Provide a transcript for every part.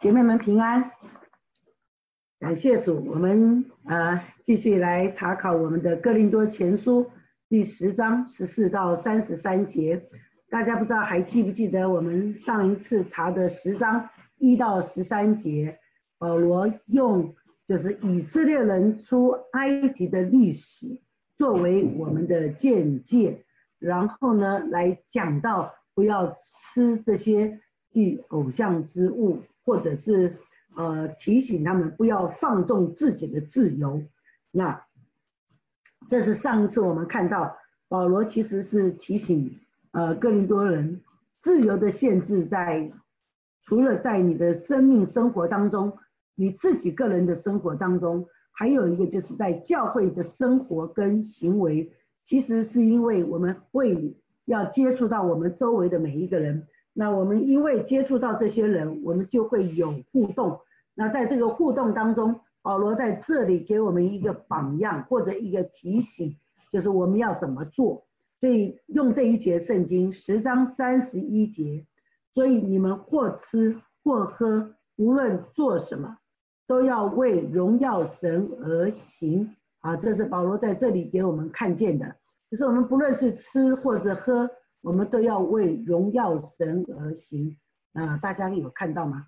姐妹们平安，感谢主，我们啊继续来查考我们的哥林多前书第十章十四到三十三节。大家不知道还记不记得我们上一次查的十章一到十三节，保罗用就是以色列人出埃及的历史作为我们的见解，然后呢来讲到不要吃这些祭偶像之物。或者是呃提醒他们不要放纵自己的自由，那这是上一次我们看到保罗其实是提醒呃哥林多人自由的限制在除了在你的生命生活当中，你自己个人的生活当中，还有一个就是在教会的生活跟行为，其实是因为我们会要接触到我们周围的每一个人。那我们因为接触到这些人，我们就会有互动。那在这个互动当中，保罗在这里给我们一个榜样或者一个提醒，就是我们要怎么做。所以用这一节圣经十章三十一节，所以你们或吃或喝，无论做什么，都要为荣耀神而行。啊，这是保罗在这里给我们看见的，就是我们不论是吃或者喝。我们都要为荣耀神而行啊！大家有看到吗？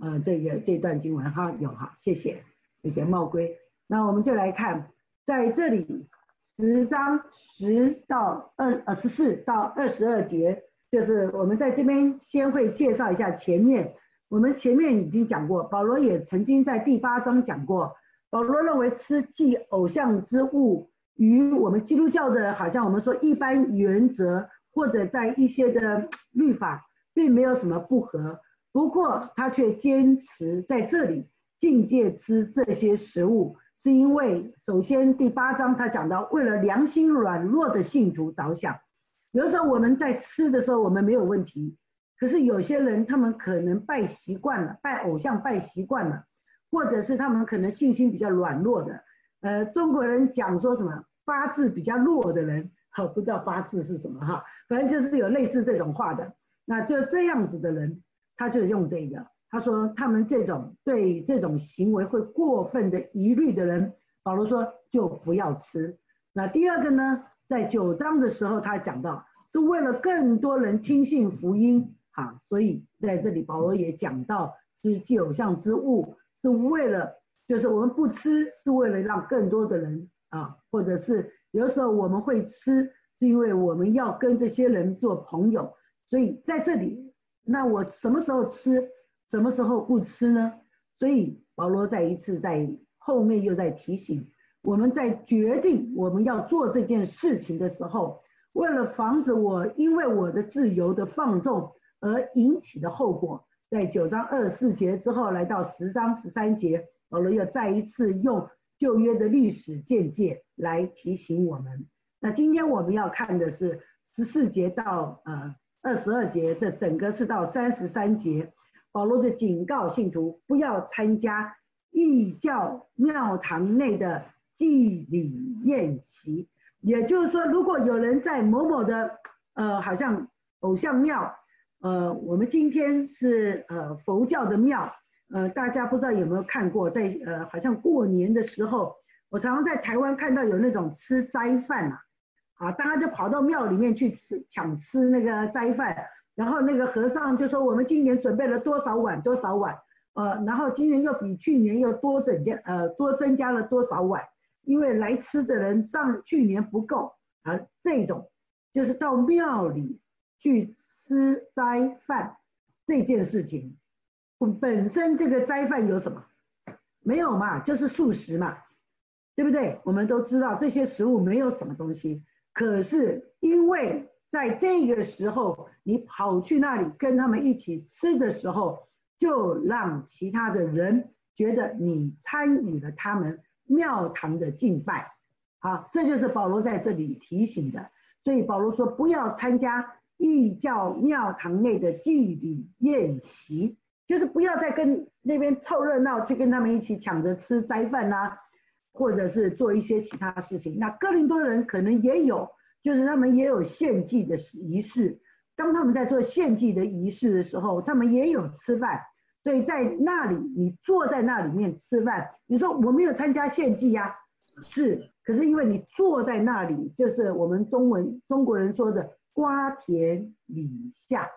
呃，这个这段经文哈有哈，谢谢谢谢茂龟。那我们就来看，在这里十章十到二呃十四到二十二节，就是我们在这边先会介绍一下前面。我们前面已经讲过，保罗也曾经在第八章讲过，保罗认为吃祭偶像之物与我们基督教的，好像我们说一般原则。或者在一些的律法并没有什么不合，不过他却坚持在这里境界吃这些食物，是因为首先第八章他讲到为了良心软弱的信徒着想，有的时候我们在吃的时候我们没有问题，可是有些人他们可能拜习惯了，拜偶像拜习惯了，或者是他们可能信心比较软弱的，呃，中国人讲说什么八字比较弱的人。好，不知道八字是什么哈，反正就是有类似这种话的，那就这样子的人，他就用这个。他说他们这种对这种行为会过分的疑虑的人，保罗说就不要吃。那第二个呢，在九章的时候他讲到，是为了更多人听信福音啊，所以在这里保罗也讲到是祭偶像之物，是为了就是我们不吃，是为了让更多的人啊，或者是。有时候我们会吃，是因为我们要跟这些人做朋友，所以在这里，那我什么时候吃，什么时候不吃呢？所以保罗再一次在后面又在提醒我们在决定我们要做这件事情的时候，为了防止我因为我的自由的放纵而引起的后果，在九章二十四节之后来到十章十三节，保罗又再一次用。旧约的历史见解来提醒我们。那今天我们要看的是十四节到呃二十二节，这整个是到三十三节。保罗的警告信徒不要参加异教庙堂内的祭礼宴席。也就是说，如果有人在某某的呃好像偶像庙，呃，我们今天是呃佛教的庙。呃，大家不知道有没有看过，在呃，好像过年的时候，我常常在台湾看到有那种吃斋饭呐，啊，大家就跑到庙里面去吃抢吃那个斋饭，然后那个和尚就说我们今年准备了多少碗多少碗，呃，然后今年又比去年又多增加呃多增加了多少碗，因为来吃的人上去年不够啊，这种就是到庙里去吃斋饭这件事情。本身这个斋饭有什么？没有嘛，就是素食嘛，对不对？我们都知道这些食物没有什么东西，可是因为在这个时候你跑去那里跟他们一起吃的时候，就让其他的人觉得你参与了他们庙堂的敬拜，好，这就是保罗在这里提醒的。所以保罗说，不要参加异教庙堂内的祭礼宴席。就是不要再跟那边凑热闹，去跟他们一起抢着吃斋饭呐，或者是做一些其他事情。那哥林多人可能也有，就是他们也有献祭的仪式。当他们在做献祭的仪式的时候，他们也有吃饭。所以在那里，你坐在那里面吃饭，你说我没有参加献祭呀？是，可是因为你坐在那里，就是我们中文中国人说的瓜田李下，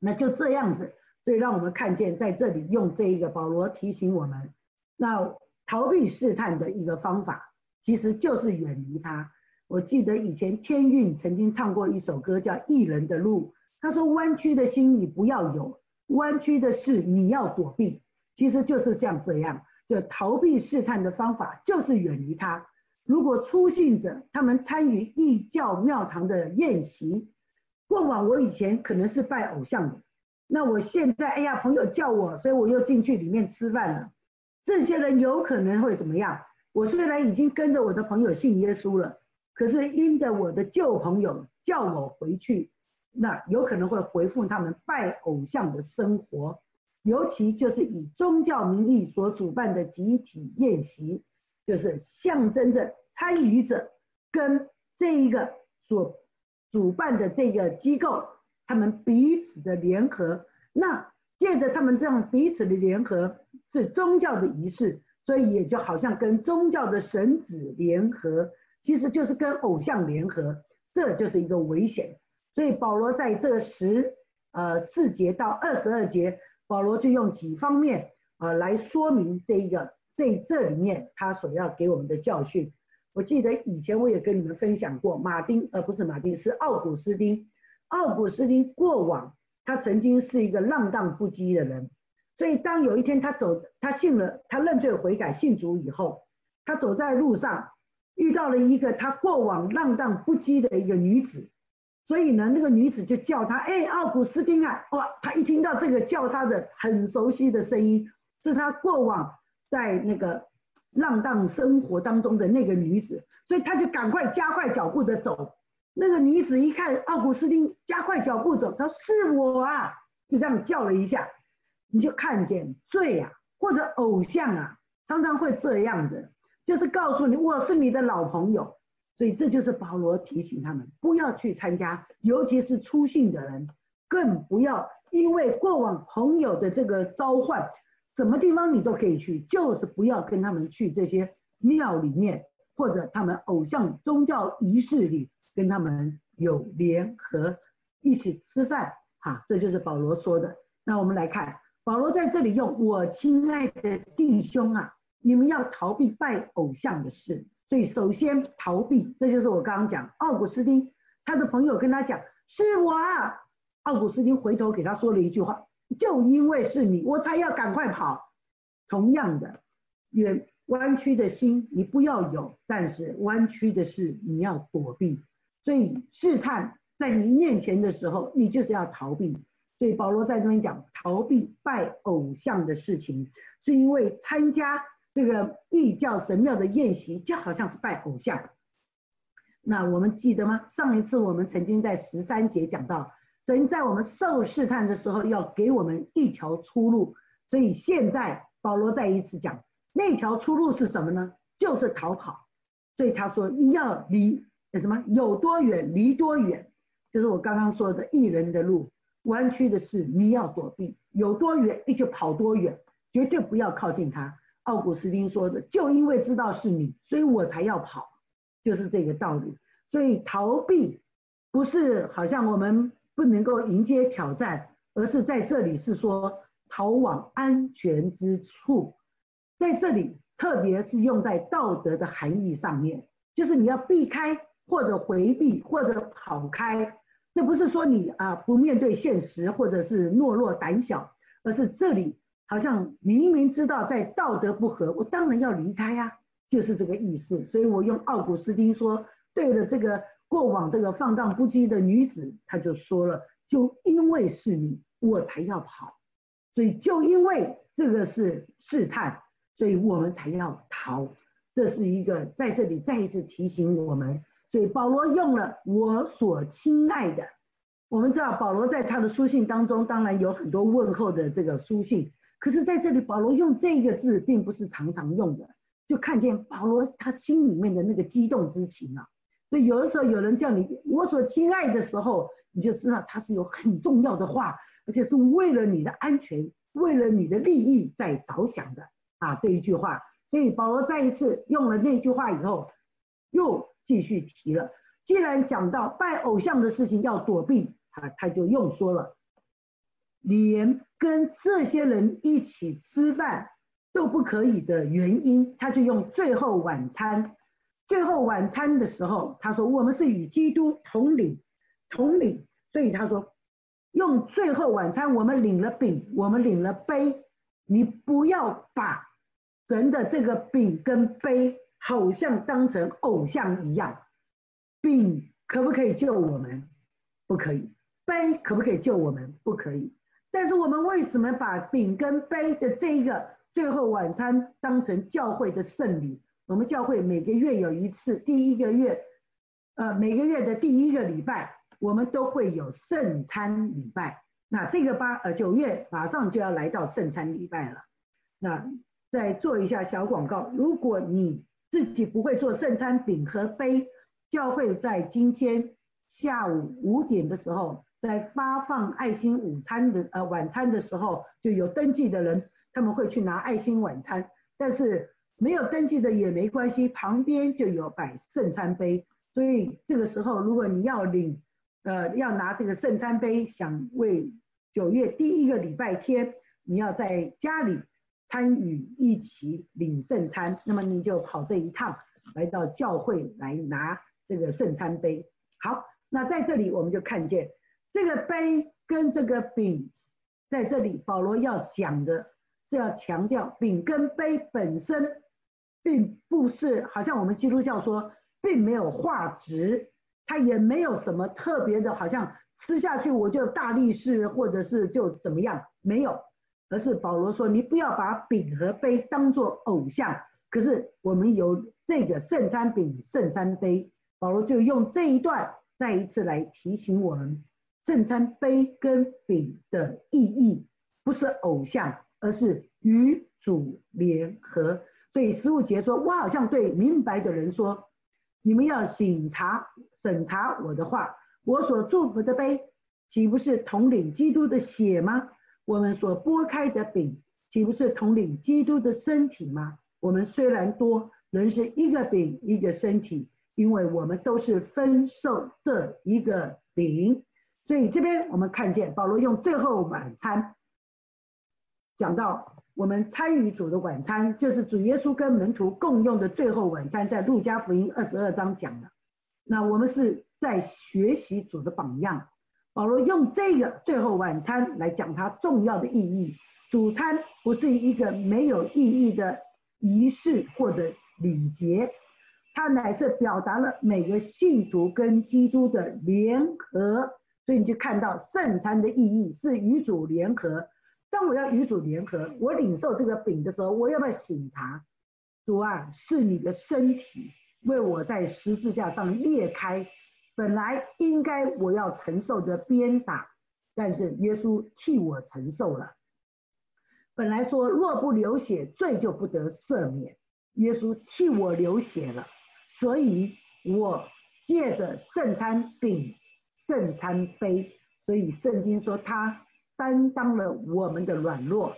那就这样子，所以让我们看见在这里用这一个保罗提醒我们，那逃避试探的一个方法，其实就是远离他。我记得以前天韵曾经唱过一首歌叫《异人的路》，他说弯曲的心你不要有，弯曲的事你要躲避，其实就是像这样。就逃避试探的方法就是远离他。如果初信者他们参与异教庙堂的宴席，过往我以前可能是拜偶像的，那我现在哎呀朋友叫我，所以我又进去里面吃饭了。这些人有可能会怎么样？我虽然已经跟着我的朋友信耶稣了，可是因着我的旧朋友叫我回去，那有可能会回复他们拜偶像的生活。尤其就是以宗教名义所主办的集体宴席，就是象征着参与者跟这一个所主办的这个机构，他们彼此的联合。那借着他们这样彼此的联合，是宗教的仪式，所以也就好像跟宗教的神子联合，其实就是跟偶像联合，这就是一个危险。所以保罗在这十呃四节到二十二节。保罗就用几方面啊来说明这一个在这里面他所要给我们的教训。我记得以前我也跟你们分享过，马丁呃不是马丁是奥古斯丁，奥古斯丁过往他曾经是一个浪荡不羁的人，所以当有一天他走他信了他认罪悔改信主以后，他走在路上遇到了一个他过往浪荡不羁的一个女子。所以呢，那个女子就叫他，哎，奥古斯丁啊，哇，他一听到这个叫他的很熟悉的声音，是他过往在那个浪荡生活当中的那个女子，所以他就赶快加快脚步的走。那个女子一看奥古斯丁加快脚步走，她说是我啊，就这样叫了一下，你就看见罪啊，或者偶像啊，常常会这样子，就是告诉你我是你的老朋友。所以这就是保罗提醒他们不要去参加，尤其是出信的人，更不要因为过往朋友的这个召唤，什么地方你都可以去，就是不要跟他们去这些庙里面或者他们偶像宗教仪式里跟他们有联合一起吃饭。哈，这就是保罗说的。那我们来看，保罗在这里用我亲爱的弟兄啊，你们要逃避拜偶像的事。所以首先逃避，这就是我刚刚讲奥古斯丁，他的朋友跟他讲是我，奥古斯丁回头给他说了一句话，就因为是你，我才要赶快跑。同样的，远弯曲的心你不要有，但是弯曲的事你要躲避。所以试探在你面前的时候，你就是要逃避。所以保罗在这边讲逃避拜偶像的事情，是因为参加。这个异教神庙的宴席就好像是拜偶像，那我们记得吗？上一次我们曾经在十三节讲到，神在我们受试探的时候要给我们一条出路，所以现在保罗再一次讲，那条出路是什么呢？就是逃跑。所以他说你要离什么有多远离多远，就是我刚刚说的异人的路，弯曲的事你要躲避，有多远你就跑多远，绝对不要靠近他。奥古斯丁说的，就因为知道是你，所以我才要跑，就是这个道理。所以逃避不是好像我们不能够迎接挑战，而是在这里是说逃往安全之处。在这里，特别是用在道德的含义上面，就是你要避开或者回避或者跑开。这不是说你啊不面对现实或者是懦弱胆小，而是这里。好像明明知道在道德不合，我当然要离开呀，就是这个意思。所以我用奥古斯丁说，对着这个过往这个放荡不羁的女子，他就说了，就因为是你，我才要跑。所以就因为这个是试探，所以我们才要逃。这是一个在这里再一次提醒我们。所以保罗用了我所亲爱的。我们知道保罗在他的书信当中，当然有很多问候的这个书信。可是在这里，保罗用这个字并不是常常用的，就看见保罗他心里面的那个激动之情啊。所以有的时候有人叫你我所亲爱的时候，你就知道他是有很重要的话，而且是为了你的安全为了你的利益在着想的啊这一句话。所以保罗再一次用了那句话以后，又继续提了。既然讲到拜偶像的事情要躲避啊，他就又说了，连跟这些人一起吃饭都不可以的原因，他就用最后晚餐。最后晚餐的时候，他说我们是与基督同领同领，所以他说用最后晚餐，我们领了饼，我们领了杯，你不要把。神的这个饼跟杯，好像当成偶像一样。饼可不可以救我们？不可以。杯可不可以救我们？不可以。但是我们为什么把饼跟杯的这一个最后晚餐当成教会的圣礼？我们教会每个月有一次，第一个月，呃，每个月的第一个礼拜，我们都会有圣餐礼拜。那这个八呃九月马上就要来到圣餐礼拜了。那再做一下小广告。如果你自己不会做圣餐饼和杯，教会在今天下午五点的时候，在发放爱心午餐的呃晚餐的时候，就有登记的人，他们会去拿爱心晚餐。但是没有登记的也没关系，旁边就有摆圣餐杯。所以这个时候，如果你要领呃要拿这个圣餐杯，想为九月第一个礼拜天，你要在家里。参与一起领圣餐，那么你就跑这一趟来到教会来拿这个圣餐杯。好，那在这里我们就看见这个杯跟这个饼，在这里保罗要讲的是要强调饼跟杯本身并不是好像我们基督教说并没有化值，它也没有什么特别的，好像吃下去我就大力士或者是就怎么样，没有。而是保罗说：“你不要把饼和杯当作偶像。”可是我们有这个圣餐饼、圣餐杯，保罗就用这一段再一次来提醒我们：圣餐杯跟饼的意义不是偶像，而是与主联合。所以十五节说：“我好像对明白的人说，你们要审查审查我的话，我所祝福的杯，岂不是统领基督的血吗？”我们所拨开的饼，岂不是统领基督的身体吗？我们虽然多，仍是一个饼一个身体，因为我们都是分受这一个饼。所以这边我们看见保罗用最后晚餐讲到，我们参与主的晚餐，就是主耶稣跟门徒共用的最后晚餐，在路加福音二十二章讲的。那我们是在学习主的榜样。保罗用这个最后晚餐来讲它重要的意义。主餐不是一个没有意义的仪式或者礼节，它乃是表达了每个信徒跟基督的联合。所以你就看到圣餐的意义是与主联合。当我要与主联合，我领受这个饼的时候，我要不要醒察？主啊，是你的身体为我在十字架上裂开。本来应该我要承受的鞭打，但是耶稣替我承受了。本来说若不流血，罪就不得赦免，耶稣替我流血了，所以我借着圣餐饼、圣餐杯，所以圣经说他担当了我们的软弱，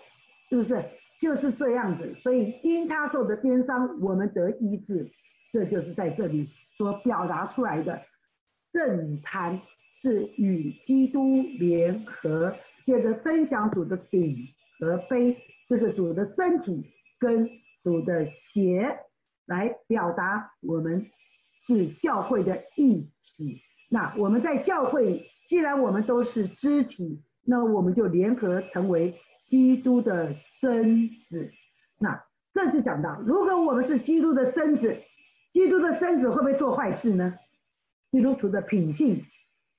是不是？就是这样子。所以因他受的鞭伤，我们得医治，这就是在这里所表达出来的。圣餐是与基督联合，接着分享主的饼和杯，这是主的身体跟主的血，来表达我们是教会的一体。那我们在教会，既然我们都是肢体，那我们就联合成为基督的身子。那这就讲到，如果我们是基督的身子，基督的身子会不会做坏事呢？基督徒的品性，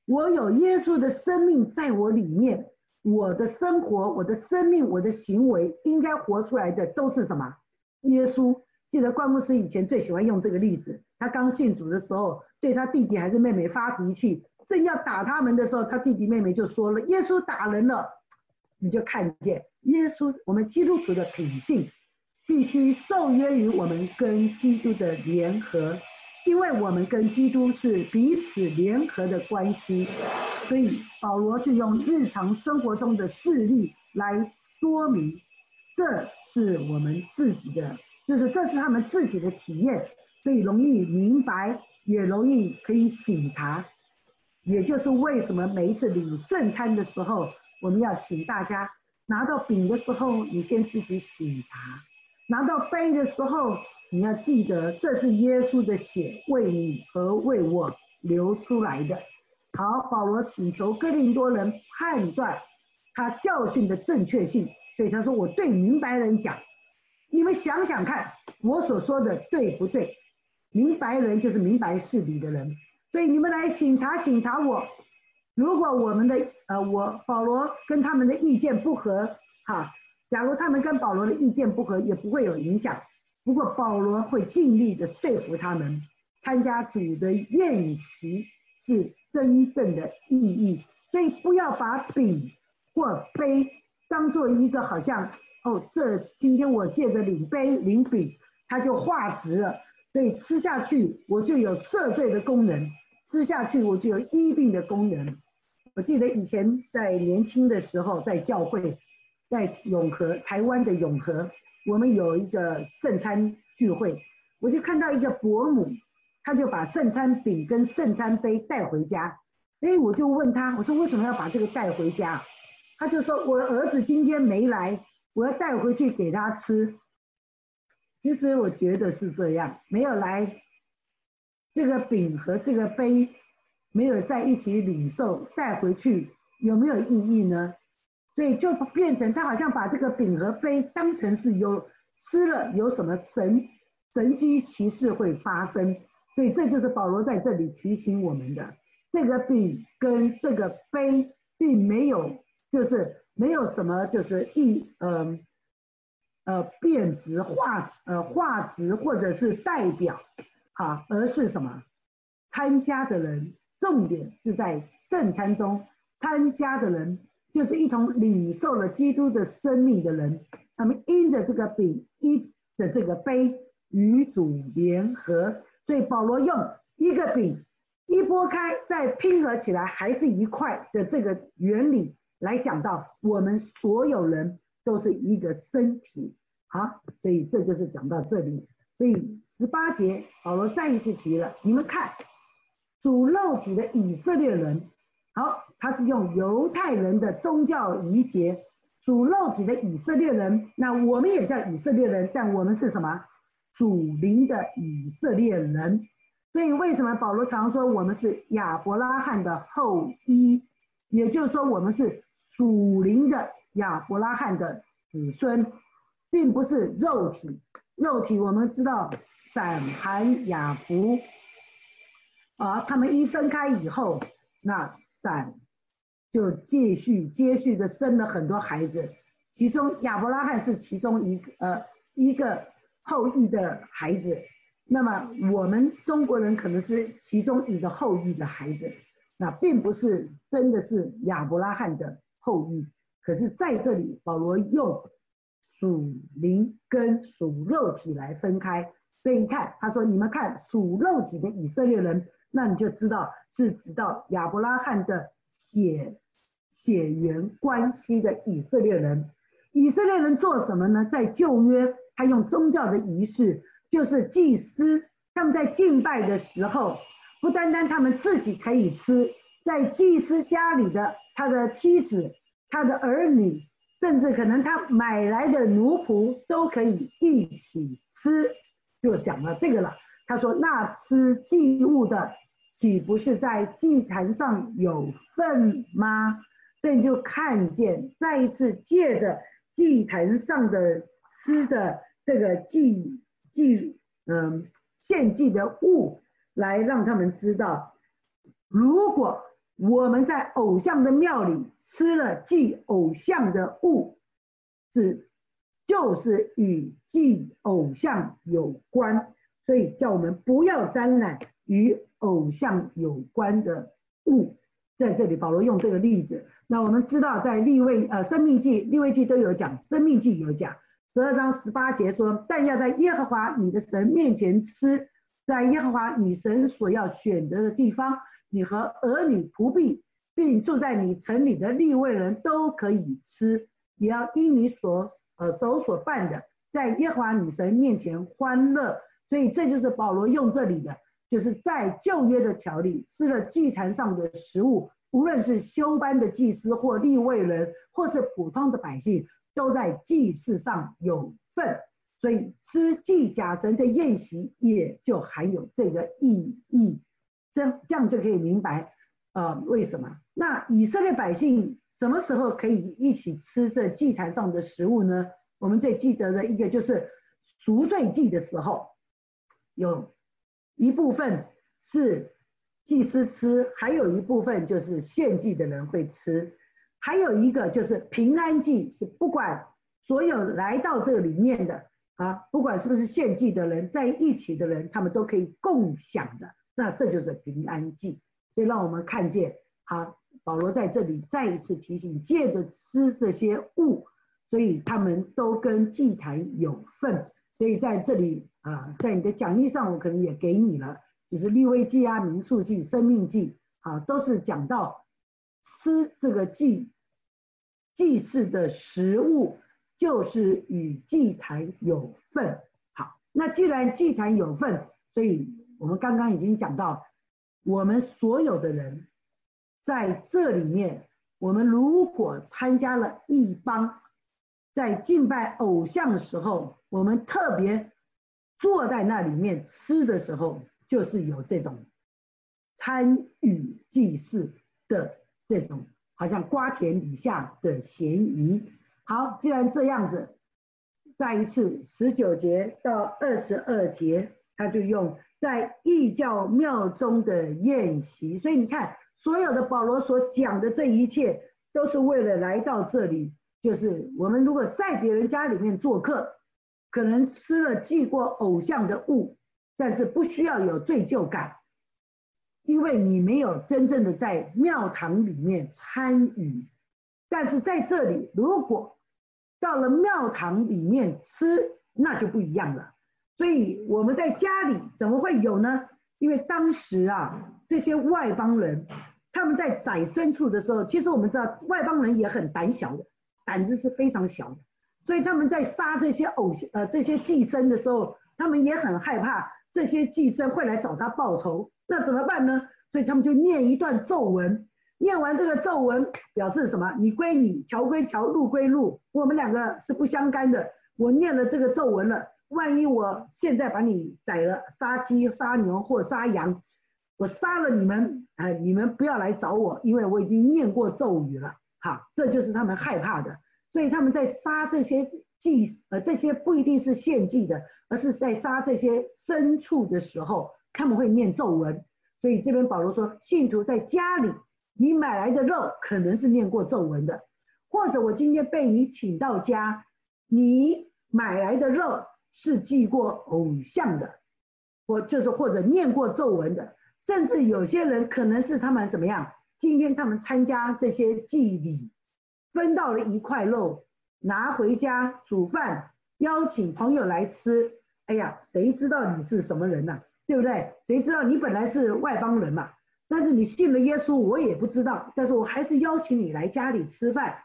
我有耶稣的生命在我里面，我的生活、我的生命、我的行为，应该活出来的都是什么？耶稣。记得关牧师以前最喜欢用这个例子，他刚信主的时候，对他弟弟还是妹妹发脾气，正要打他们的时候，他弟弟妹妹就说了：“耶稣打人了。”你就看见耶稣，我们基督徒的品性，必须受约于我们跟基督的联合。因为我们跟基督是彼此联合的关系，所以保罗就用日常生活中的事例来说明，这是我们自己的，就是这是他们自己的体验，所以容易明白，也容易可以醒察。也就是为什么每一次领圣餐的时候，我们要请大家拿到饼的时候，你先自己醒察；拿到杯的时候，你要记得这是耶稣的血为你和为我流出来的。好，保罗请求哥林多人判断他教训的正确性，所以他说：“我对明白人讲，你们想想看，我所说的对不对？明白人就是明白事理的人。”所以你们来审查审查我，如果我们的呃我保罗跟他们的意见不合，哈，假如他们跟保罗的意见不合，也不会有影响。不过保罗会尽力的说服他们，参加主的宴席是真正的意义。所以不要把饼或杯当做一个好像哦，这今天我借着领杯领饼，它就化值了，所以吃下去我就有赦罪的功能。吃下去我就有医病的功能。我记得以前在年轻的时候，在教会，在永和台湾的永和，我们有一个圣餐聚会，我就看到一个伯母，她就把圣餐饼跟圣餐杯带回家。哎，我就问她，我说为什么要把这个带回家？她就说我儿子今天没来，我要带回去给他吃。其实我觉得是这样，没有来。这个饼和这个杯没有在一起领受带回去有没有意义呢？所以就变成他好像把这个饼和杯当成是有吃了有什么神神机骑士会发生，所以这就是保罗在这里提醒我们的，这个饼跟这个杯并没有就是没有什么就是意呃呃变质化呃化值或者是代表。好，而是什么？参加的人，重点是在圣餐中参加的人，就是一同领受了基督的生命的人。他们因着这个饼，因着这个杯，与主联合。所以保罗用一个饼一拨开，再拼合起来，还是一块的这个原理来讲到，我们所有人都是一个身体。好，所以这就是讲到这里。所以十八节，保罗再一次提了，你们看，主肉体的以色列人，好，他是用犹太人的宗教仪节，属肉体的以色列人，那我们也叫以色列人，但我们是什么？属灵的以色列人。所以为什么保罗常说我们是亚伯拉罕的后裔？也就是说，我们是属灵的亚伯拉罕的子孙，并不是肉体。肉体我们知道，闪、寒、雅、福，啊，他们一分开以后，那但就继续接续的生了很多孩子，其中亚伯拉罕是其中一个呃一个后裔的孩子，那么我们中国人可能是其中一个后裔的孩子，那并不是真的是亚伯拉罕的后裔，可是在这里保罗用。属灵跟属肉体来分开，所以一看，他说：“你们看属肉体的以色列人，那你就知道是指到亚伯拉罕的血血缘关系的以色列人。以色列人做什么呢？在旧约，他用宗教的仪式，就是祭司他们在敬拜的时候，不单单他们自己可以吃，在祭司家里的他的妻子、他的儿女。”甚至可能他买来的奴仆都可以一起吃，就讲了这个了。他说：“那吃祭物的，岂不是在祭坛上有份吗？”所以你就看见再一次借着祭坛上的吃的这个祭祭嗯献祭的物，来让他们知道，如果我们在偶像的庙里。吃了祭偶像的物，是就是与祭偶像有关，所以叫我们不要沾染与偶像有关的物。在这里，保罗用这个例子。那我们知道，在立位呃生命记、立位记都有讲，生命记有讲，十二章十八节说：但要在耶和华你的神面前吃，在耶和华你神所要选择的地方，你和儿女仆婢。并住在你城里的立位人都可以吃，也要因你所呃手所办的，在耶和华女神面前欢乐。所以这就是保罗用这里的，就是在旧约的条例，吃了祭坛上的食物，无论是修班的祭司或立位人，或是普通的百姓，都在祭祀上有份。所以吃祭假神的宴席，也就含有这个意义。这这样就可以明白，呃，为什么？那以色列百姓什么时候可以一起吃这祭坛上的食物呢？我们最记得的一个就是赎罪祭的时候。有一部分是祭司吃，还有一部分就是献祭的人会吃，还有一个就是平安祭，是不管所有来到这里面的啊，不管是不是献祭的人在一起的人，他们都可以共享的，那这就是平安祭。所以让我们看见，好，保罗在这里再一次提醒，借着吃这些物，所以他们都跟祭坛有份。所以在这里啊，在你的讲义上，我可能也给你了，就是立位记啊、民数记、生命记啊，都是讲到吃这个祭祭祀的食物，就是与祭坛有份。好，那既然祭坛有份，所以我们刚刚已经讲到，我们所有的人在这里面，我们如果参加了一帮。在敬拜偶像的时候，我们特别坐在那里面吃的时候，就是有这种参与祭祀的这种好像瓜田李下的嫌疑。好，既然这样子，再一次十九节到二十二节，他就用在异教庙中的宴席。所以你看，所有的保罗所讲的这一切，都是为了来到这里。就是我们如果在别人家里面做客，可能吃了祭过偶像的物，但是不需要有罪疚感，因为你没有真正的在庙堂里面参与。但是在这里，如果到了庙堂里面吃，那就不一样了。所以我们在家里怎么会有呢？因为当时啊，这些外邦人他们在宰牲畜的时候，其实我们知道外邦人也很胆小的。胆子是非常小的，所以他们在杀这些偶像呃这些寄生的时候，他们也很害怕这些寄生会来找他报仇。那怎么办呢？所以他们就念一段咒文，念完这个咒文表示什么？你归你，桥归桥，路归路，我们两个是不相干的。我念了这个咒文了，万一我现在把你宰了，杀鸡、杀牛或杀羊，我杀了你们，哎，你们不要来找我，因为我已经念过咒语了。好，这就是他们害怕的，所以他们在杀这些祭，呃，这些不一定是献祭的，而是在杀这些牲畜的时候，他们会念咒文。所以这边保罗说，信徒在家里，你买来的肉可能是念过咒文的，或者我今天被你请到家，你买来的肉是祭过偶像的，或就是或者念过咒文的，甚至有些人可能是他们怎么样？今天他们参加这些祭礼，分到了一块肉，拿回家煮饭，邀请朋友来吃。哎呀，谁知道你是什么人呐？对不对？谁知道你本来是外邦人嘛？但是你信了耶稣，我也不知道。但是我还是邀请你来家里吃饭。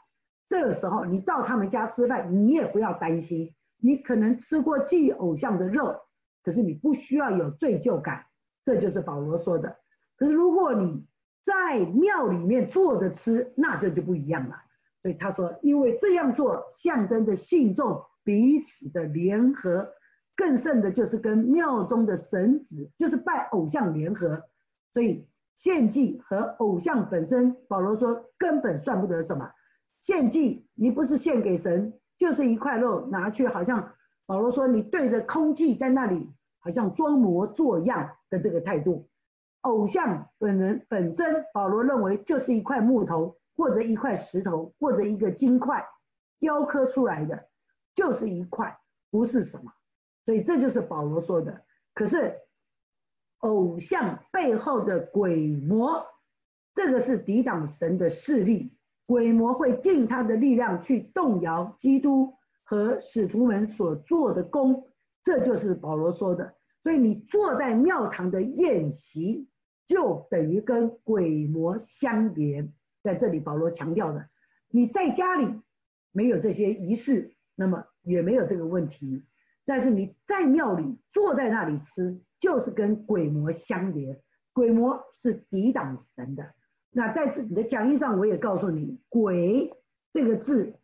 这个时候你到他们家吃饭，你也不要担心，你可能吃过祭偶像的肉，可是你不需要有罪疚感。这就是保罗说的。可是如果你在庙里面坐着吃，那这就不一样了。所以他说，因为这样做象征着信众彼此的联合，更甚的就是跟庙中的神子，就是拜偶像联合。所以献祭和偶像本身，保罗说根本算不得什么。献祭你不是献给神，就是一块肉拿去，好像保罗说你对着空气在那里，好像装模作样的这个态度。偶像本人本身，保罗认为就是一块木头，或者一块石头，或者一个金块雕刻出来的，就是一块，不是什么。所以这就是保罗说的。可是偶像背后的鬼魔，这个是抵挡神的势力，鬼魔会尽他的力量去动摇基督和使徒们所做的功，这就是保罗说的。所以你坐在庙堂的宴席。就等于跟鬼魔相连，在这里保罗强调的，你在家里没有这些仪式，那么也没有这个问题。但是你在庙里坐在那里吃，就是跟鬼魔相连，鬼魔是抵挡神的。那在自己的讲义上，我也告诉你，鬼这个字，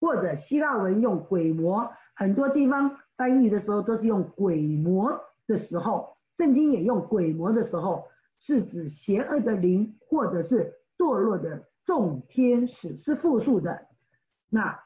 或者希腊文用鬼魔，很多地方翻译的时候都是用鬼魔的时候，圣经也用鬼魔的时候，是指邪恶的灵或者是堕落的众天使，是复数的。那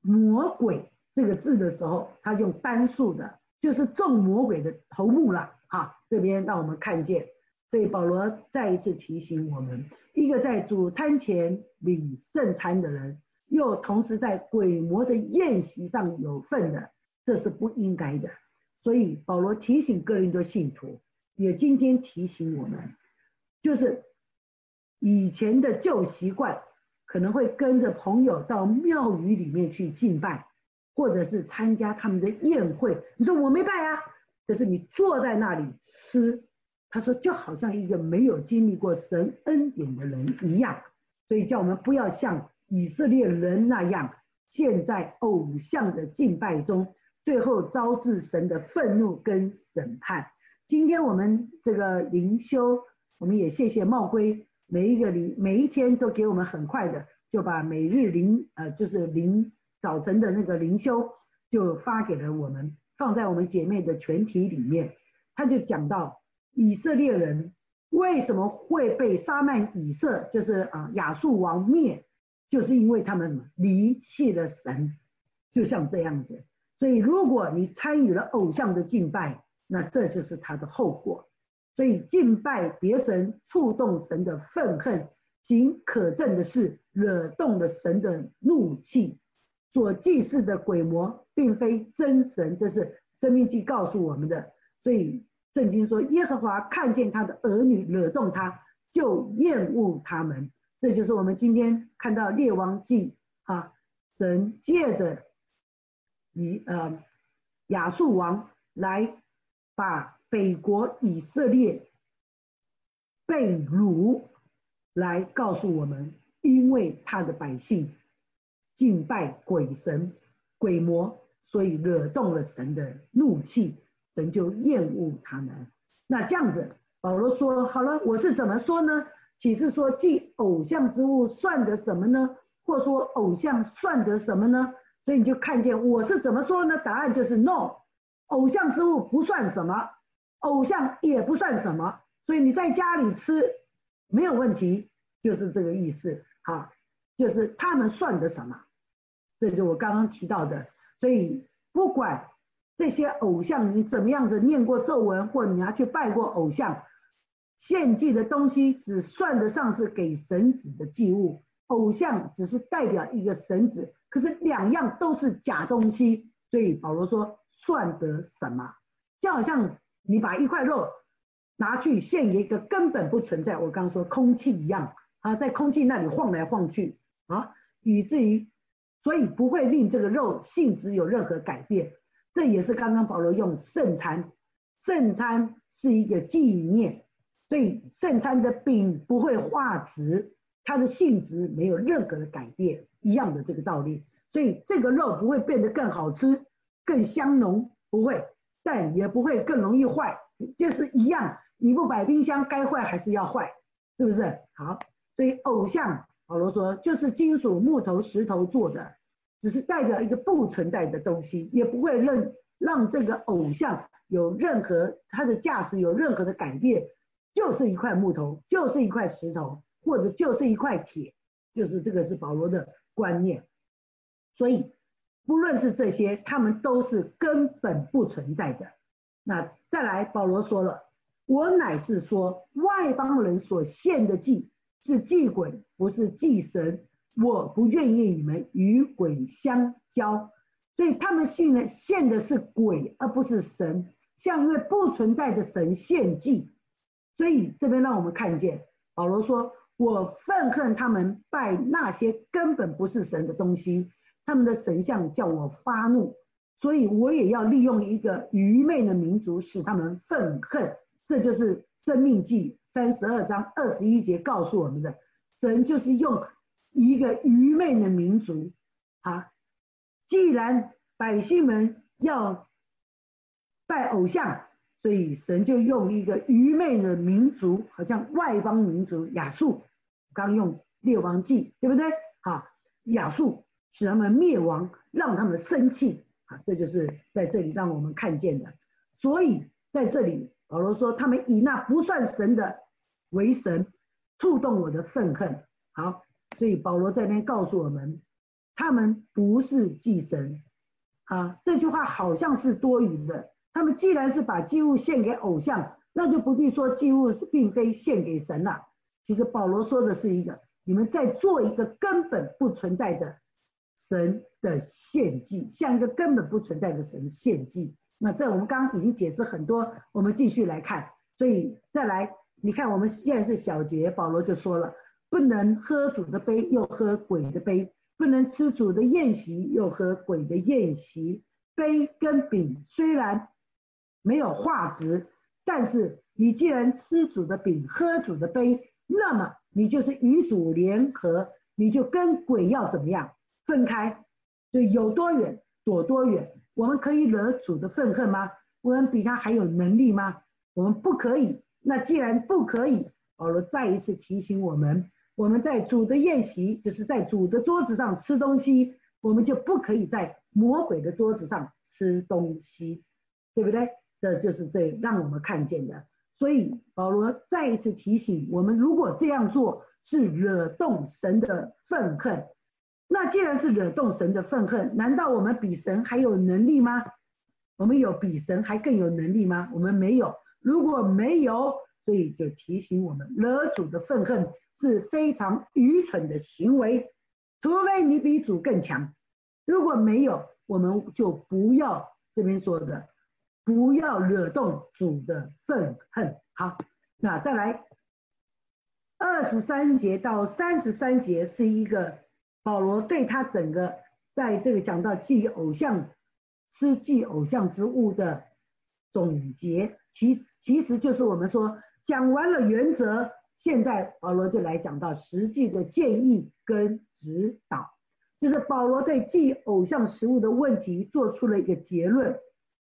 魔鬼这个字的时候，他用单数的，就是众魔鬼的头目了。哈，这边让我们看见。所以保罗再一次提醒我们：一个在主餐前领圣餐的人，又同时在鬼魔的宴席上有份的，这是不应该的。所以保罗提醒个人的信徒，也今天提醒我们，就是以前的旧习惯，可能会跟着朋友到庙宇里面去敬拜，或者是参加他们的宴会。你说我没拜啊，就是你坐在那里吃。他说，就好像一个没有经历过神恩典的人一样，所以叫我们不要像以色列人那样陷在偶像的敬拜中，最后招致神的愤怒跟审判。今天我们这个灵修，我们也谢谢茂辉，每一个灵每一天都给我们很快的就把每日灵呃就是灵早晨的那个灵修就发给了我们，放在我们姐妹的全体里面，他就讲到。以色列人为什么会被沙曼以色，就是啊亚述王灭，就是因为他们离弃了神，就像这样子。所以如果你参与了偶像的敬拜，那这就是他的后果。所以敬拜别神，触动神的愤恨，行可憎的事，惹动了神的怒气。所祭祀的鬼魔，并非真神，这是生命记告诉我们的。所以。圣经说，耶和华看见他的儿女惹动他，就厌恶他们。这就是我们今天看到列王记啊，神借着以呃亚述王来把北国以色列被掳来告诉我们，因为他的百姓敬拜鬼神鬼魔，所以惹动了神的怒气。神就厌恶他们。那这样子，保罗说：“好了，我是怎么说呢？启示说，祭偶像之物算得什么呢？或说偶像算得什么呢？所以你就看见我是怎么说呢？答案就是 no，偶像之物不算什么，偶像也不算什么。所以你在家里吃没有问题，就是这个意思。好，就是他们算得什么？这就我刚刚提到的。所以不管。这些偶像，你怎么样子念过咒文，或你要去拜过偶像，献祭的东西只算得上是给神子的祭物，偶像只是代表一个神子，可是两样都是假东西，所以保罗说算得什么？就好像你把一块肉拿去献给一个根本不存在，我刚刚说空气一样啊，在空气那里晃来晃去啊，以至于所以不会令这个肉性质有任何改变。这也是刚刚保罗用圣餐，圣餐是一个纪念，所以圣餐的饼不会化质，它的性质没有任何的改变，一样的这个道理。所以这个肉不会变得更好吃、更香浓，不会，但也不会更容易坏，就是一样。你不摆冰箱，该坏还是要坏，是不是？好，所以偶像，保罗说就是金属、木头、石头做的。只是代表一个不存在的东西，也不会让让这个偶像有任何它的价值有任何的改变，就是一块木头，就是一块石头，或者就是一块铁，就是这个是保罗的观念。所以不论是这些，他们都是根本不存在的。那再来，保罗说了，我乃是说外邦人所献的祭是祭鬼，不是祭神。我不愿意你们与鬼相交，所以他们信的献的是鬼，而不是神，向一位不存在的神献祭。所以这边让我们看见保罗说：“我愤恨他们拜那些根本不是神的东西，他们的神像叫我发怒，所以我也要利用一个愚昧的民族使他们愤恨。”这就是《生命记》三十二章二十一节告诉我们的，神就是用。一个愚昧的民族啊！既然百姓们要拜偶像，所以神就用一个愚昧的民族，好像外邦民族亚述，刚用列王记，对不对？好，亚述使他们灭亡，让他们生气啊！这就是在这里让我们看见的。所以在这里，保罗说他们以那不算神的为神，触动我的愤恨。好，所以保罗在这边告诉我们。他们不是祭神，啊，这句话好像是多余的。他们既然是把祭物献给偶像，那就不必说祭物并非献给神了。其实保罗说的是一个，你们在做一个根本不存在的神的献祭，向一个根本不存在的神献祭。那这我们刚刚已经解释很多，我们继续来看。所以再来，你看我们现在是小节，保罗就说了，不能喝主的杯，又喝鬼的杯。不能吃主的宴席，又喝鬼的宴席。杯跟饼虽然没有化质，但是你既然吃主的饼，喝主的杯，那么你就是与主联合，你就跟鬼要怎么样分开？就有多远躲多远。我们可以惹主的愤恨吗？我们比他还有能力吗？我们不可以。那既然不可以，保罗再一次提醒我们。我们在主的宴席，就是在主的桌子上吃东西，我们就不可以在魔鬼的桌子上吃东西，对不对？这就是这让我们看见的。所以保罗再一次提醒我们：如果这样做是惹动神的愤恨，那既然是惹动神的愤恨，难道我们比神还有能力吗？我们有比神还更有能力吗？我们没有。如果没有，所以就提醒我们：惹主的愤恨。是非常愚蠢的行为，除非你比主更强。如果没有，我们就不要这边说的，不要惹动主的愤恨。好，那再来二十三节到三十三节是一个保罗对他整个在这个讲到祭偶像、吃祭偶像之物的总结，其其实就是我们说讲完了原则。现在保罗就来讲到实际的建议跟指导，就是保罗对祭偶像食物的问题做出了一个结论，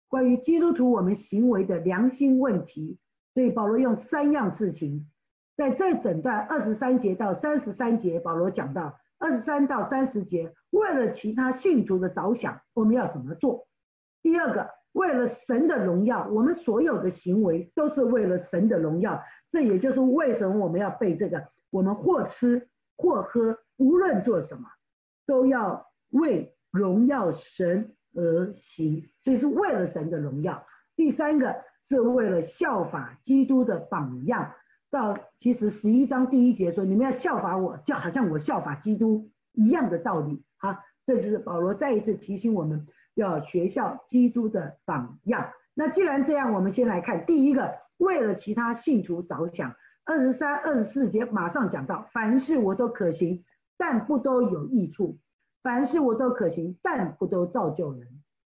关于基督徒我们行为的良心问题。所以保罗用三样事情，在这整段二十三节到三十三节，保罗讲到二十三到三十节，为了其他信徒的着想，我们要怎么做？第二个，为了神的荣耀，我们所有的行为都是为了神的荣耀。这也就是为什么我们要背这个，我们或吃或喝，无论做什么，都要为荣耀神而行，所以是为了神的荣耀。第三个是为了效法基督的榜样。到其实十一章第一节说，你们要效法我，就好像我效法基督一样的道理。好，这就是保罗再一次提醒我们要学效基督的榜样。那既然这样，我们先来看第一个。为了其他信徒着想，二十三、二十四节马上讲到：凡事我都可行，但不都有益处；凡事我都可行，但不都造就人。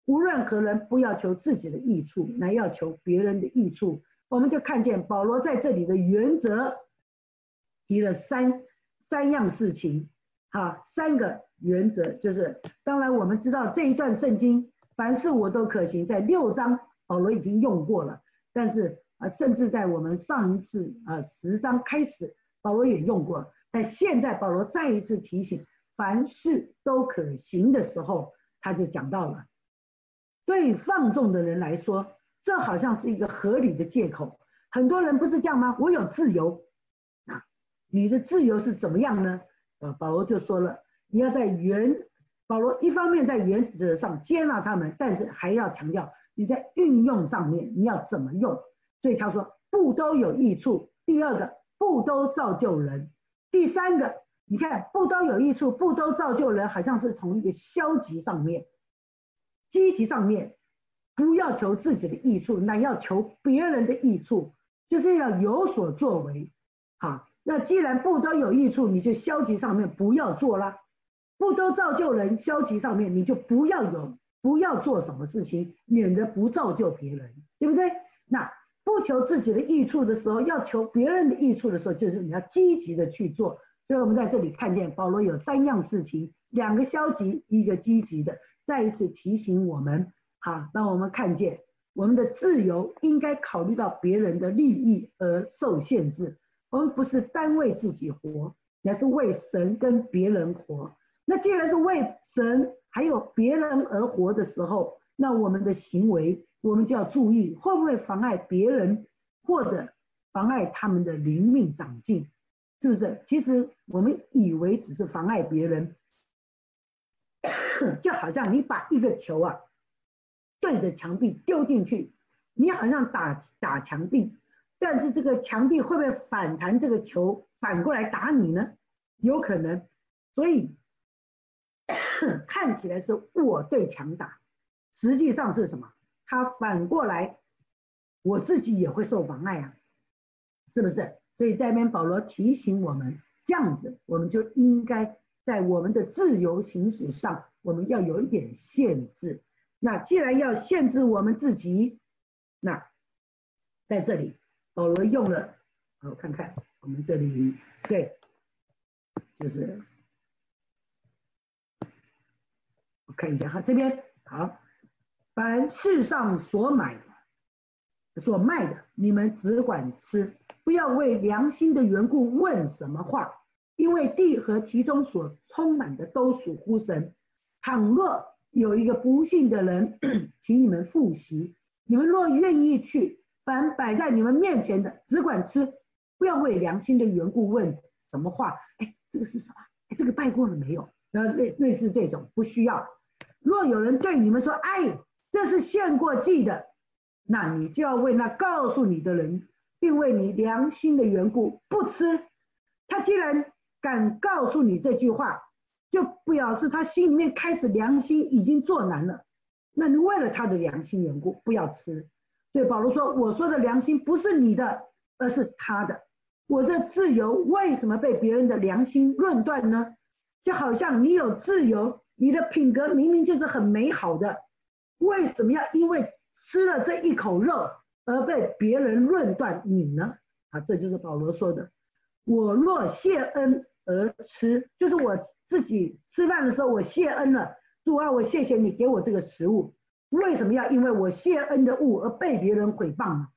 无论何人，不要求自己的益处，乃要求别人的益处。我们就看见保罗在这里的原则提了三三样事情，哈，三个原则就是：当然我们知道这一段圣经，凡事我都可行，在六章保罗已经用过了，但是。啊，甚至在我们上一次啊十章开始，保罗也用过。但现在保罗再一次提醒，凡事都可行的时候，他就讲到了。对放纵的人来说，这好像是一个合理的借口。很多人不是这样吗？我有自由啊，你的自由是怎么样呢？呃，保罗就说了，你要在原保罗一方面在原则上接纳他们，但是还要强调你在运用上面你要怎么用。所以他说不都有益处。第二个不都造就人。第三个，你看不都有益处，不都造就人，好像是从一个消极上面，积极上面，不要求自己的益处，那要求别人的益处，就是要有所作为。好，那既然不都有益处，你就消极上面不要做了。不都造就人，消极上面你就不要有，不要做什么事情，免得不造就别人，对不对？那。不求自己的益处的时候，要求别人的益处的时候，就是你要积极的去做。所以我们在这里看见保罗有三样事情，两个消极，一个积极的，再一次提醒我们，好，让我们看见我们的自由应该考虑到别人的利益而受限制。我们不是单为自己活，而是为神跟别人活。那既然是为神还有别人而活的时候，那我们的行为，我们就要注意会不会妨碍别人，或者妨碍他们的灵命长进，是不是？其实我们以为只是妨碍别人，就好像你把一个球啊对着墙壁丢进去，你好像打打墙壁。但是这个墙壁会不会反弹？这个球反过来打你呢？有可能，所以看起来是我对墙打，实际上是什么？他反过来，我自己也会受妨碍啊，是不是？所以在这边保罗提醒我们，这样子我们就应该在我们的自由行驶上，我们要有一点限制。那既然要限制我们自己，那在这里。保罗用了，我看看我们这里，对，就是我看一下哈，这边好，凡世上所买、所卖的，你们只管吃，不要为良心的缘故问什么话，因为地和其中所充满的都属乎神。倘若有一个不幸的人，请你们复习，你们若愿意去。凡摆在你们面前的，只管吃，不要为良心的缘故问什么话。哎，这个是什么？哎，这个拜过了没有？那类类似这种不需要。若有人对你们说：“哎，这是献过祭的”，那你就要为那告诉你的人，并为你良心的缘故不吃。他既然敢告诉你这句话，就表示他心里面开始良心已经作难了。那你为了他的良心缘故，不要吃。对保罗说：“我说的良心不是你的，而是他的。我这自由为什么被别人的良心论断呢？就好像你有自由，你的品格明明就是很美好的，为什么要因为吃了这一口肉而被别人论断你呢？啊，这就是保罗说的：我若谢恩而吃，就是我自己吃饭的时候我谢恩了，主啊，我谢谢你给我这个食物。”为什么要因为我谢恩的物而被别人毁谤呢？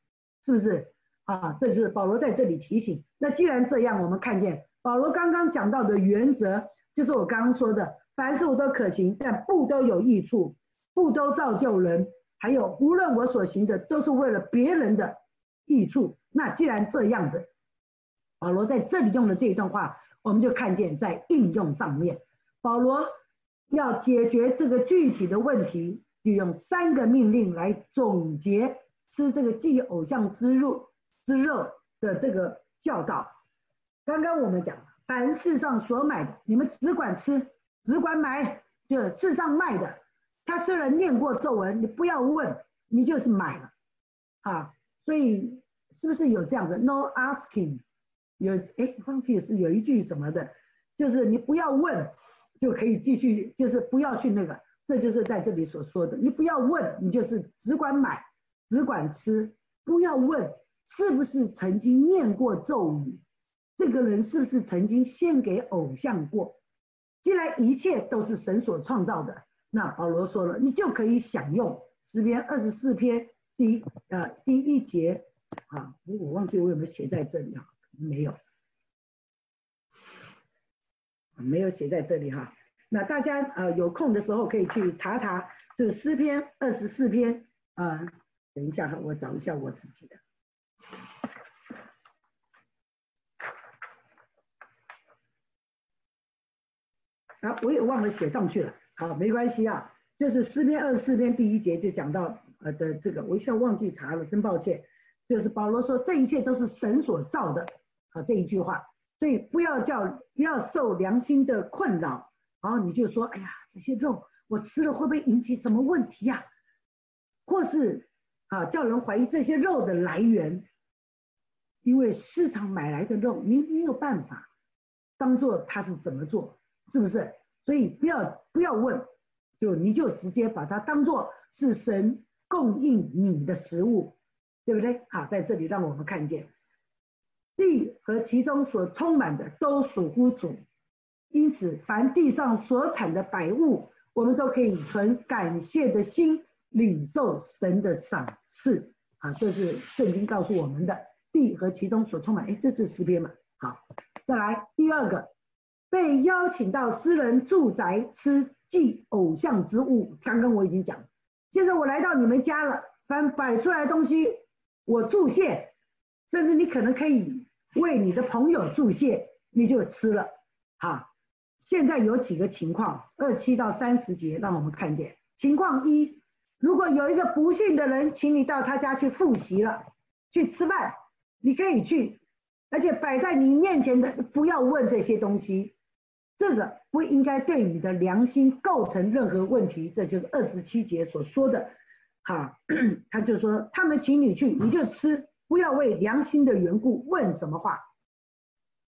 是不是啊？这就是保罗在这里提醒。那既然这样，我们看见保罗刚刚讲到的原则，就是我刚刚说的，凡事我都可行，但不都有益处，不都造就人。还有，无论我所行的，都是为了别人的益处。那既然这样子，保罗在这里用的这一段话，我们就看见在应用上面，保罗要解决这个具体的问题。就用三个命令来总结吃这个祭偶像之肉之肉的这个教导。刚刚我们讲，凡世上所买的，你们只管吃，只管买，就世上卖的。他虽然念过咒文，你不要问，你就是买了啊。所以是不是有这样子？No asking，有哎，忘记是有一句什么的，就是你不要问，就可以继续，就是不要去那个。这就是在这里所说的，你不要问，你就是只管买，只管吃，不要问是不是曾经念过咒语，这个人是不是曾经献给偶像过。既然一切都是神所创造的，那保罗说了，你就可以享用十篇二十四篇第一呃第一节啊，我忘记我有没有写在这里啊？没有，没有写在这里哈。那大家呃有空的时候可以去查查这个诗篇二十四篇啊，等一下哈，我找一下我自己的。啊，我也忘了写上去了，好，没关系啊，就是诗篇二十四篇第一节就讲到呃的这个，我一下忘记查了，真抱歉。就是保罗说这一切都是神所造的，好这一句话，所以不要叫不要受良心的困扰。然后你就说，哎呀，这些肉我吃了会不会引起什么问题呀？或是啊，叫人怀疑这些肉的来源，因为市场买来的肉，你没有办法当做它是怎么做，是不是？所以不要不要问，就你就直接把它当做是神供应你的食物，对不对？好，在这里让我们看见，地和其中所充满的都属乎主，因此凡地上所产的百物，我们都可以存感谢的心，领受神的赏赐。啊，这是圣经告诉我们的地和其中所充满。哎，这是诗篇嘛？好，再来第二个，被邀请到私人住宅吃祭偶像之物。刚刚我已经讲，现在我来到你们家了，凡摆出来的东西，我祝谢，甚至你可能可以为你的朋友助谢，你就吃了。哈，现在有几个情况，二七到三十节，让我们看见情况一。如果有一个不幸的人，请你到他家去复习了，去吃饭，你可以去，而且摆在你面前的，不要问这些东西，这个不应该对你的良心构成任何问题。这就是二十七节所说的，哈，他就说他们请你去，你就吃，不要为良心的缘故问什么话，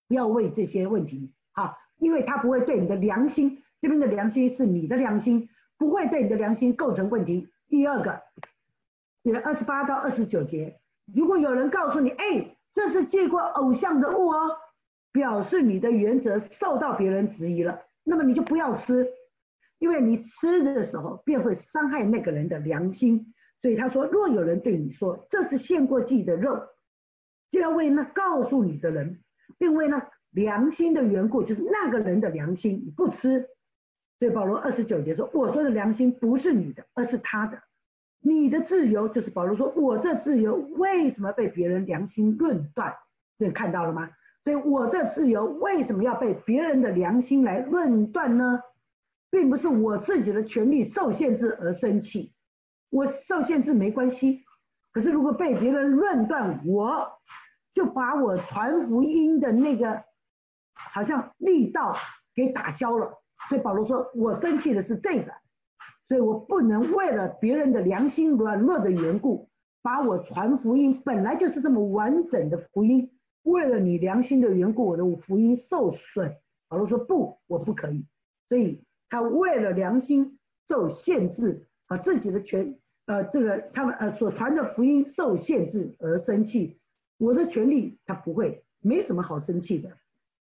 不要为这些问题，哈，因为他不会对你的良心，这边的良心是你的良心，不会对你的良心构成问题。第二个，这二十八到二十九节，如果有人告诉你，哎，这是借过偶像的物哦，表示你的原则受到别人质疑了，那么你就不要吃，因为你吃的时候便会伤害那个人的良心。所以他说，若有人对你说这是献过祭的肉，就要为那告诉你的人，并为那良心的缘故，就是那个人的良心，你不吃。所以保罗二十九节说：“我说的良心不是你的，而是他的。你的自由就是保罗说，我这自由为什么被别人良心论断？这看到了吗？所以我这自由为什么要被别人的良心来论断呢？并不是我自己的权利受限制而生气，我受限制没关系。可是如果被别人论断，我就把我传福音的那个好像力道给打消了。”所以保罗说：“我生气的是这个，所以我不能为了别人的良心软弱的缘故，把我传福音本来就是这么完整的福音，为了你良心的缘故，我的福音受损。”保罗说：“不，我不可以。”所以他为了良心受限制，把自己的权，呃，这个他们呃所传的福音受限制而生气。我的权利他不会，没什么好生气的，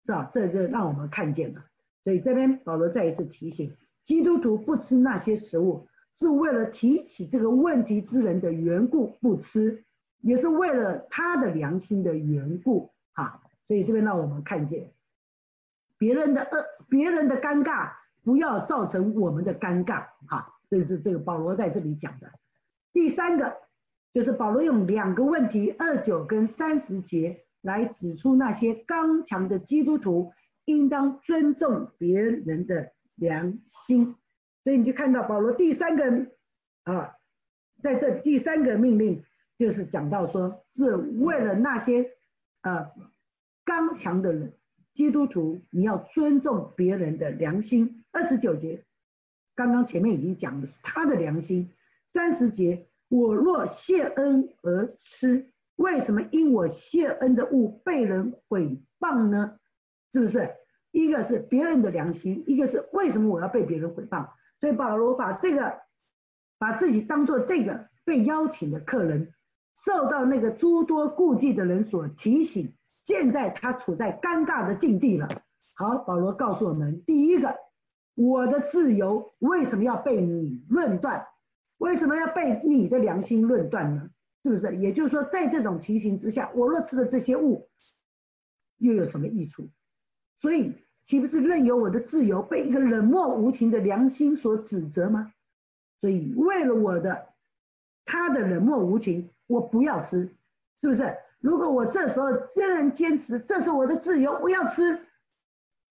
是吧？这就让我们看见了。所以这边保罗再一次提醒，基督徒不吃那些食物，是为了提起这个问题之人的缘故不吃，也是为了他的良心的缘故啊。所以这边让我们看见，别人的恶，别人的尴尬，不要造成我们的尴尬啊。这是这个保罗在这里讲的。第三个就是保罗用两个问题，二九跟三十节来指出那些刚强的基督徒。应当尊重别人的良心，所以你就看到保罗第三个啊，在这第三个命令就是讲到说，是为了那些啊刚强的人，基督徒你要尊重别人的良心。二十九节，刚刚前面已经讲的是他的良心。三十节，我若谢恩而吃，为什么因我谢恩的物被人毁谤呢？是不是？一个是别人的良心，一个是为什么我要被别人诽谤？所以保罗把这个，把自己当做这个被邀请的客人，受到那个诸多顾忌的人所提醒。现在他处在尴尬的境地了。好，保罗告诉我们：第一个，我的自由为什么要被你论断？为什么要被你的良心论断呢？是不是？也就是说，在这种情形之下，我若吃了这些物，又有什么益处？所以，岂不是任由我的自由被一个冷漠无情的良心所指责吗？所以，为了我的他的冷漠无情，我不要吃，是不是？如果我这时候仍然坚持这是我的自由，我要吃，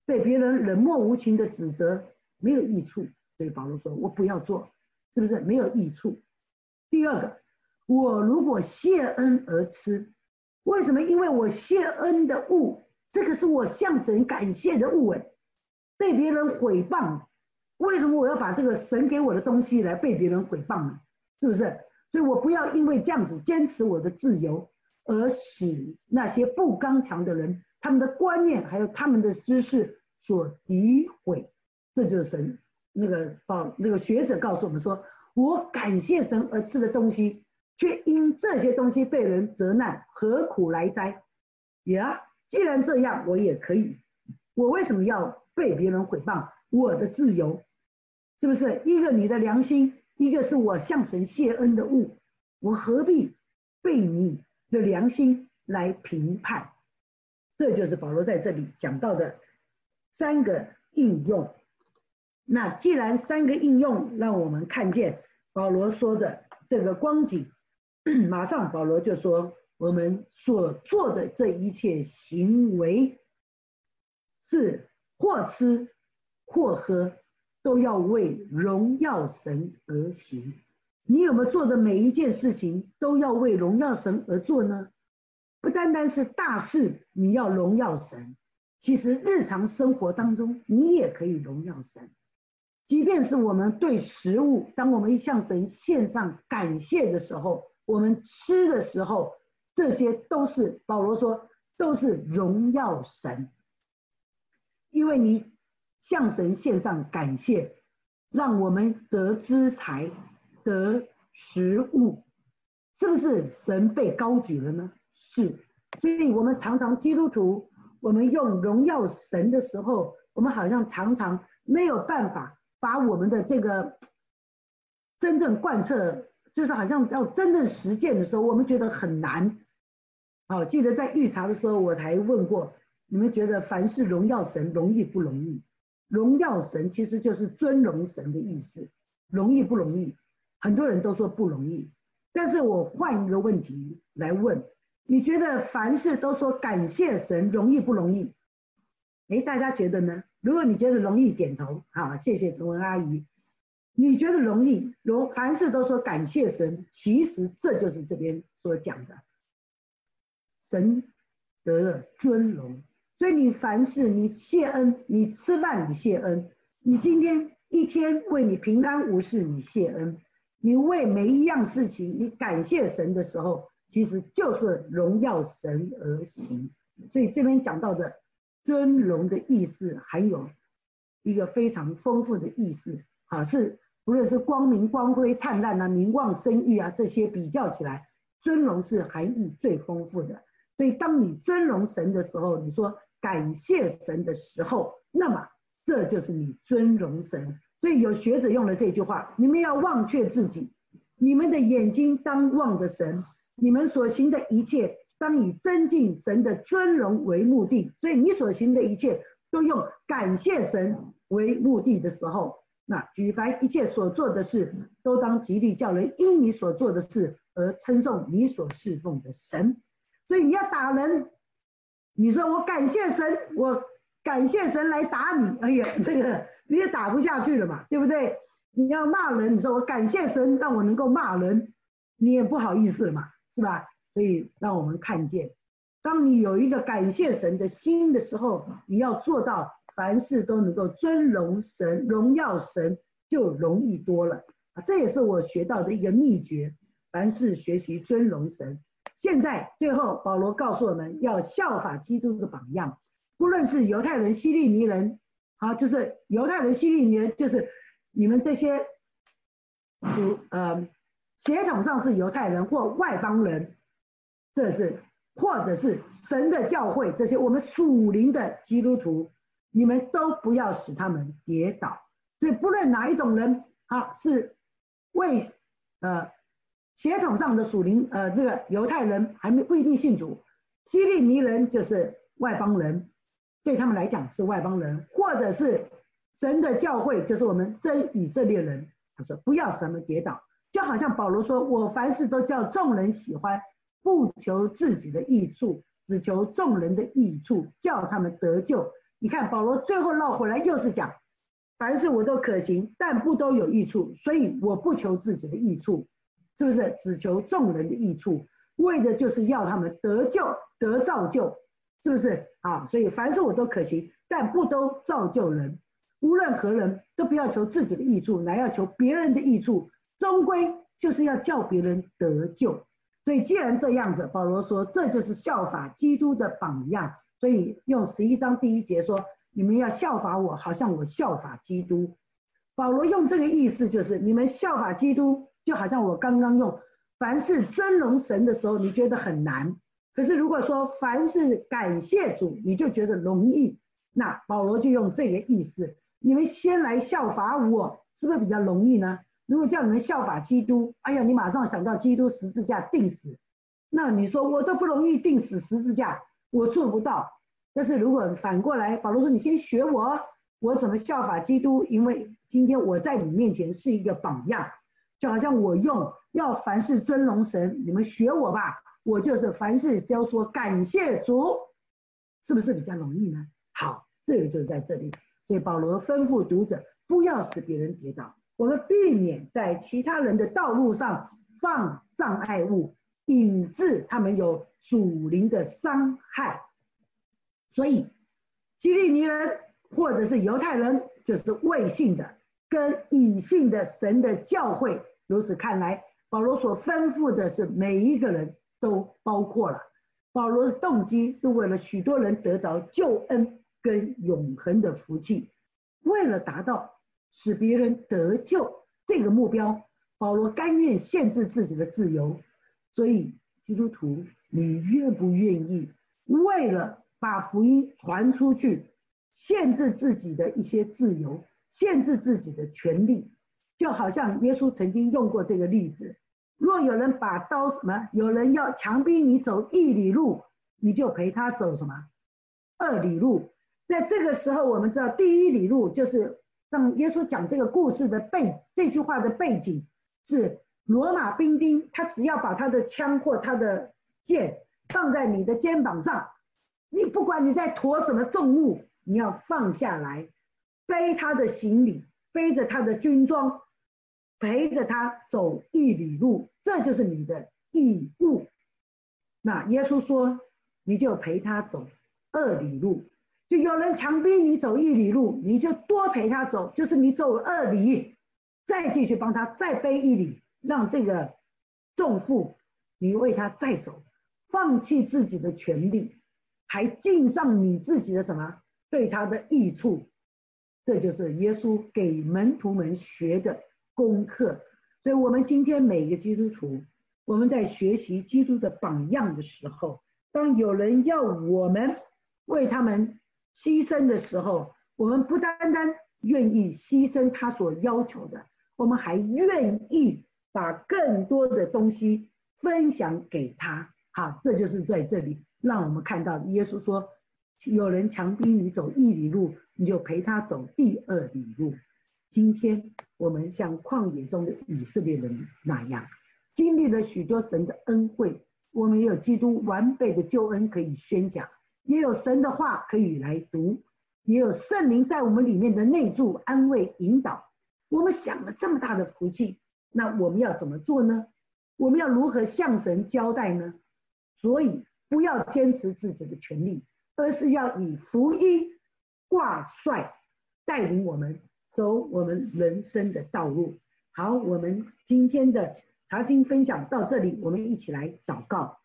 被别人冷漠无情的指责没有益处。所以保罗说我不要做，是不是没有益处？第二个，我如果谢恩而吃，为什么？因为我谢恩的物。这个是我向神感谢的物哎，被别人毁谤，为什么我要把这个神给我的东西来被别人毁谤呢？是不是？所以我不要因为这样子坚持我的自由，而使那些不刚强的人他们的观念还有他们的知识所诋毁。这就是神那个报那个学者告诉我们说，我感谢神而吃的东西，却因这些东西被人责难，何苦来哉？呀，既然这样，我也可以。我为什么要被别人诽谤？我的自由，是不是？一个你的良心，一个是我向神谢恩的物，我何必被你的良心来评判？这就是保罗在这里讲到的三个应用。那既然三个应用让我们看见保罗说的这个光景，马上保罗就说：我们所做的这一切行为，是或吃或喝，都要为荣耀神而行。你有没有做的每一件事情都要为荣耀神而做呢？不单单是大事，你要荣耀神。其实日常生活当中，你也可以荣耀神。即便是我们对食物，当我们向神献上感谢的时候，我们吃的时候，这些都是保罗说都是荣耀神。因为你向神献上感谢，让我们得知财、得食物，是不是神被高举了呢？是，所以我们常常基督徒，我们用荣耀神的时候，我们好像常常没有办法把我们的这个真正贯彻，就是好像要真正实践的时候，我们觉得很难。好，记得在预查的时候，我才问过你们，觉得凡是荣耀神容易不容易？荣耀神其实就是尊荣神的意思，容易不容易？很多人都说不容易，但是我换一个问题来问。你觉得凡事都说感谢神容易不容易？哎，大家觉得呢？如果你觉得容易，点头。好，谢谢陈文阿姨。你觉得容易？容凡事都说感谢神，其实这就是这边所讲的，神得了尊荣。所以你凡事你谢恩，你吃饭你谢恩，你今天一天为你平安无事你谢恩，你为每一样事情你感谢神的时候。其实就是荣耀神而行，所以这边讲到的尊荣的意思，还有一个非常丰富的意思，啊，是不论是光明、光辉、灿烂啊、名望、声誉啊这些比较起来，尊荣是含义最丰富的。所以当你尊荣神的时候，你说感谢神的时候，那么这就是你尊荣神。所以有学者用了这句话：你们要忘却自己，你们的眼睛当望着神。你们所行的一切，当以增进神的尊荣为目的，所以你所行的一切都用感谢神为目的的时候，那举凡一切所做的事，都当极力叫人因你所做的事而称颂你所侍奉的神。所以你要打人，你说我感谢神，我感谢神来打你，哎呀，这个你也打不下去了嘛，对不对？你要骂人，你说我感谢神让我能够骂人，你也不好意思了嘛。是吧？所以让我们看见，当你有一个感谢神的心的时候，你要做到凡事都能够尊荣神、荣耀神，就容易多了啊！这也是我学到的一个秘诀。凡事学习尊荣神。现在最后，保罗告诉我们要效法基督的榜样，不论是犹太人、希利尼人，好，就是犹太人、希利尼人，就是你们这些属呃。血统上是犹太人或外邦人，这是或者是神的教会，这些我们属灵的基督徒，你们都不要使他们跌倒。所以不论哪一种人啊，是为呃血统上的属灵呃这个犹太人还没未必信主，希利尼人就是外邦人，对他们来讲是外邦人，或者是神的教会就是我们真以色列人。他说不要使他们跌倒。就好像保罗说：“我凡事都叫众人喜欢，不求自己的益处，只求众人的益处，叫他们得救。”你看，保罗最后绕回来又是讲：“凡事我都可行，但不都有益处，所以我不求自己的益处，是不是？只求众人的益处，为的就是要他们得救、得造就，是不是？啊，所以凡事我都可行，但不都造就人。无论何人都不要求自己的益处，乃要求别人的益处。”终归就是要叫别人得救，所以既然这样子，保罗说这就是效法基督的榜样，所以用十一章第一节说，你们要效法我，好像我效法基督。保罗用这个意思就是，你们效法基督，就好像我刚刚用凡是尊荣神的时候，你觉得很难，可是如果说凡是感谢主，你就觉得容易，那保罗就用这个意思：你们先来效法我，是不是比较容易呢？如果叫你们效法基督，哎呀，你马上想到基督十字架定死，那你说我都不容易定死十字架，我做不到。但是如果反过来，保罗说你先学我，我怎么效法基督？因为今天我在你面前是一个榜样，就好像我用要凡事尊荣神，你们学我吧。我就是凡事都说感谢主，是不是比较容易呢？好，这个就是在这里。所以保罗吩咐读者不要使别人跌倒，我们避免在其他人的道路上放障碍物，引致他们有属灵的伤害。所以，希利尼人或者是犹太人，就是未信的跟已信的神的教会。如此看来，保罗所吩咐的是每一个人。都包括了。保罗的动机是为了许多人得着救恩跟永恒的福气，为了达到使别人得救这个目标，保罗甘愿限制自己的自由。所以，基督徒，你愿不愿意为了把福音传出去，限制自己的一些自由，限制自己的权利？就好像耶稣曾经用过这个例子。若有人把刀什么，有人要强逼你走一里路，你就陪他走什么二里路。在这个时候，我们知道第一里路就是让耶稣讲这个故事的背这句话的背景是罗马兵丁，他只要把他的枪或他的剑放在你的肩膀上，你不管你在驮什么重物，你要放下来背他的行李，背着他的军装。陪着他走一里路，这就是你的义务。那耶稣说，你就陪他走二里路。就有人强逼你走一里路，你就多陪他走，就是你走二里，再继续帮他再背一里，让这个重负你为他再走，放弃自己的权利，还尽上你自己的什么对他的益处。这就是耶稣给门徒们学的。功课，所以，我们今天每一个基督徒，我们在学习基督的榜样的时候，当有人要我们为他们牺牲的时候，我们不单单愿意牺牲他所要求的，我们还愿意把更多的东西分享给他。好，这就是在这里让我们看到，耶稣说，有人强逼你走一里路，你就陪他走第二里路。今天我们像旷野中的以色列人那样，经历了许多神的恩惠。我们有基督完备的救恩可以宣讲，也有神的话可以来读，也有圣灵在我们里面的内住、安慰、引导。我们享了这么大的福气，那我们要怎么做呢？我们要如何向神交代呢？所以不要坚持自己的权利，而是要以福音挂帅，带领我们。走我们人生的道路。好，我们今天的查经分享到这里，我们一起来祷告。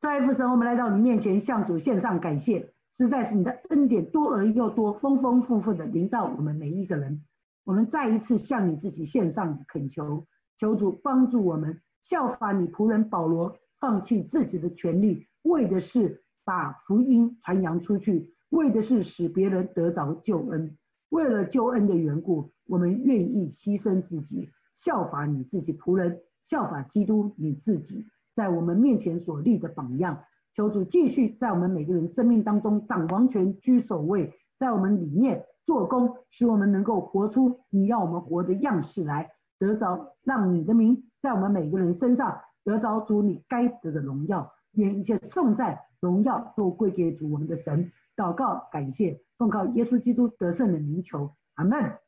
再一次神，我们来到你面前，向主献上感谢，实在是你的恩典多而又多，丰丰富富的临到我们每一个人。我们再一次向你自己献上恳求，求主帮助我们效法你仆人保罗，放弃自己的权利，为的是把福音传扬出去，为的是使别人得着救恩。为了救恩的缘故，我们愿意牺牲自己，效法你自己仆人，效法基督你自己，在我们面前所立的榜样。求主继续在我们每个人生命当中掌王权、居首位，在我们里面做工，使我们能够活出你要我们活的样式来，得着让你的名在我们每个人身上得着主你该得的荣耀。愿一切颂赞、荣耀都归给主我们的神。祷告，感谢。奉靠耶稣基督得胜的名求，阿门。